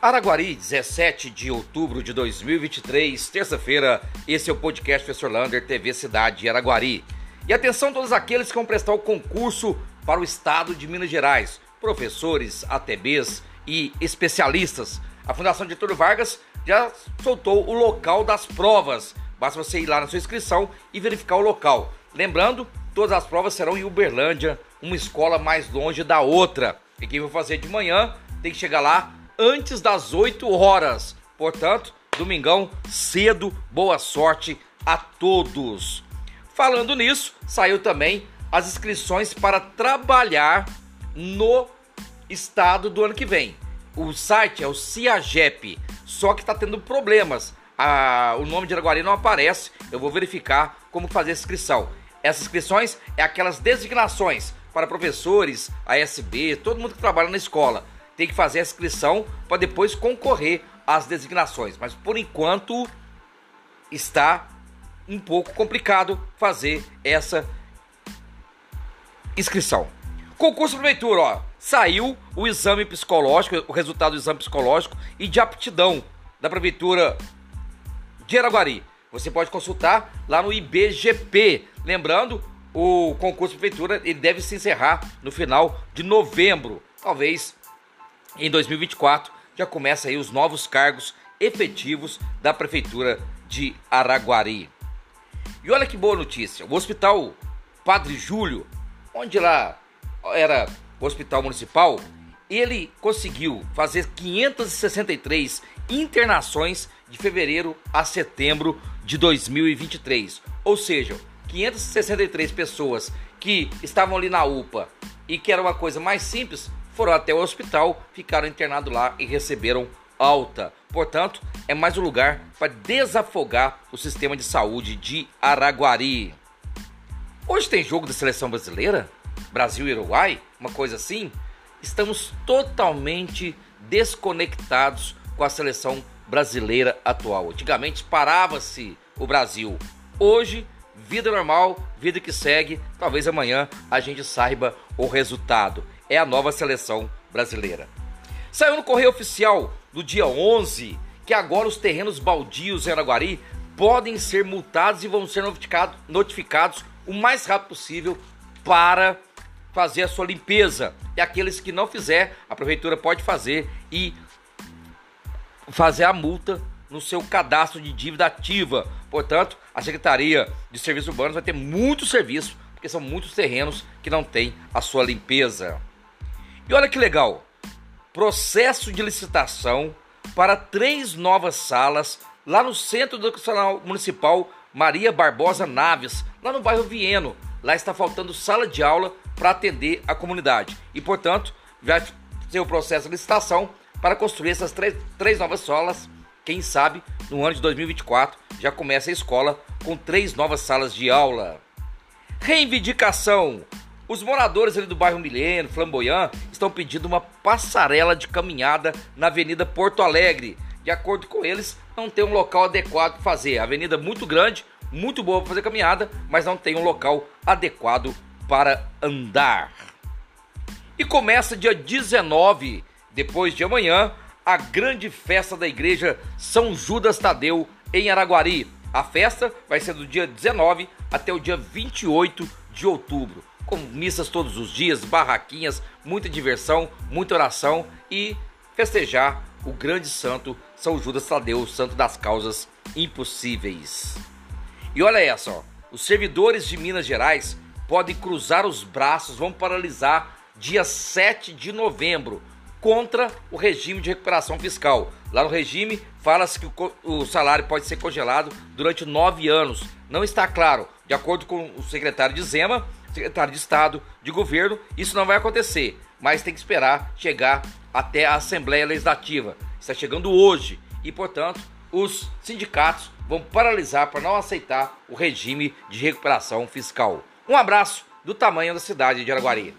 Araguari, 17 de outubro de 2023, terça-feira, esse é o podcast Professor Lander, TV Cidade de Araguari. E atenção todos aqueles que vão prestar o concurso para o estado de Minas Gerais, professores, ATBs e especialistas. A Fundação Getúlio Vargas já soltou o local das provas. Basta você ir lá na sua inscrição e verificar o local. Lembrando, todas as provas serão em Uberlândia, uma escola mais longe da outra. E quem vai fazer de manhã tem que chegar lá antes das 8 horas. Portanto, domingão cedo, boa sorte a todos. Falando nisso, saiu também as inscrições para trabalhar no estado do ano que vem. O site é o CIAGEP, só que está tendo problemas. Ah, o nome de Araguari não aparece. Eu vou verificar como fazer a inscrição. Essas inscrições é aquelas designações para professores, ASB, todo mundo que trabalha na escola. Tem que fazer a inscrição para depois concorrer às designações. Mas por enquanto está um pouco complicado fazer essa inscrição. Concurso prefeitura, ó, saiu o exame psicológico, o resultado do exame psicológico e de aptidão da prefeitura de Araguari. Você pode consultar lá no IBGP. Lembrando, o concurso prefeitura ele deve se encerrar no final de novembro. Talvez em 2024 já comece aí os novos cargos efetivos da prefeitura de Araguari. E olha que boa notícia, o Hospital Padre Júlio, onde lá era o hospital municipal, ele conseguiu fazer 563 internações de fevereiro a setembro de 2023. Ou seja, 563 pessoas que estavam ali na UPA e que era uma coisa mais simples, foram até o hospital, ficaram internados lá e receberam alta. Portanto, é mais um lugar para desafogar o sistema de saúde de Araguari. Hoje tem jogo da seleção brasileira? Brasil e Uruguai? Uma coisa assim? Estamos totalmente desconectados com a seleção brasileira atual. Antigamente parava-se o Brasil. Hoje, vida normal, vida que segue. Talvez amanhã a gente saiba o resultado. É a nova seleção brasileira. Saiu no correio oficial do dia 11 que agora os terrenos baldios em Araguari podem ser multados e vão ser notificado, notificados o mais rápido possível para fazer a sua limpeza. E aqueles que não fizer, a prefeitura pode fazer e fazer a multa no seu cadastro de dívida ativa. Portanto, a Secretaria de Serviços Urbanos vai ter muito serviço, porque são muitos terrenos que não têm a sua limpeza. E olha que legal, processo de licitação para três novas salas lá no Centro Educacional Municipal Maria Barbosa Naves, lá no bairro Vieno. Lá está faltando sala de aula para atender a comunidade. E, portanto, vai ser o processo de licitação para construir essas três, três novas salas. Quem sabe no ano de 2024 já começa a escola com três novas salas de aula. Reivindicação. Os moradores ali do bairro Milênio, Flamboyant, estão pedindo uma passarela de caminhada na Avenida Porto Alegre. De acordo com eles, não tem um local adequado para fazer. A avenida é muito grande, muito boa para fazer caminhada, mas não tem um local adequado para andar. E começa dia 19, depois de amanhã, a grande festa da igreja São Judas Tadeu em Araguari. A festa vai ser do dia 19 até o dia 28 de outubro, com missas todos os dias, barraquinhas, muita diversão, muita oração e festejar o grande santo São Judas Tadeu, santo das causas impossíveis. E olha essa, ó, os servidores de Minas Gerais podem cruzar os braços, vão paralisar dia 7 de novembro contra o regime de recuperação fiscal. Lá no regime fala-se que o, salário pode ser congelado durante nove anos. Não está claro, de acordo com o secretário de Zema, secretário de Estado, de governo, isso não vai acontecer, mas tem que esperar chegar até a Assembleia Legislativa. Está chegando hoje e, portanto, os sindicatos vão paralisar para não aceitar o regime de recuperação fiscal. Um abraço do tamanho da cidade de Araguari.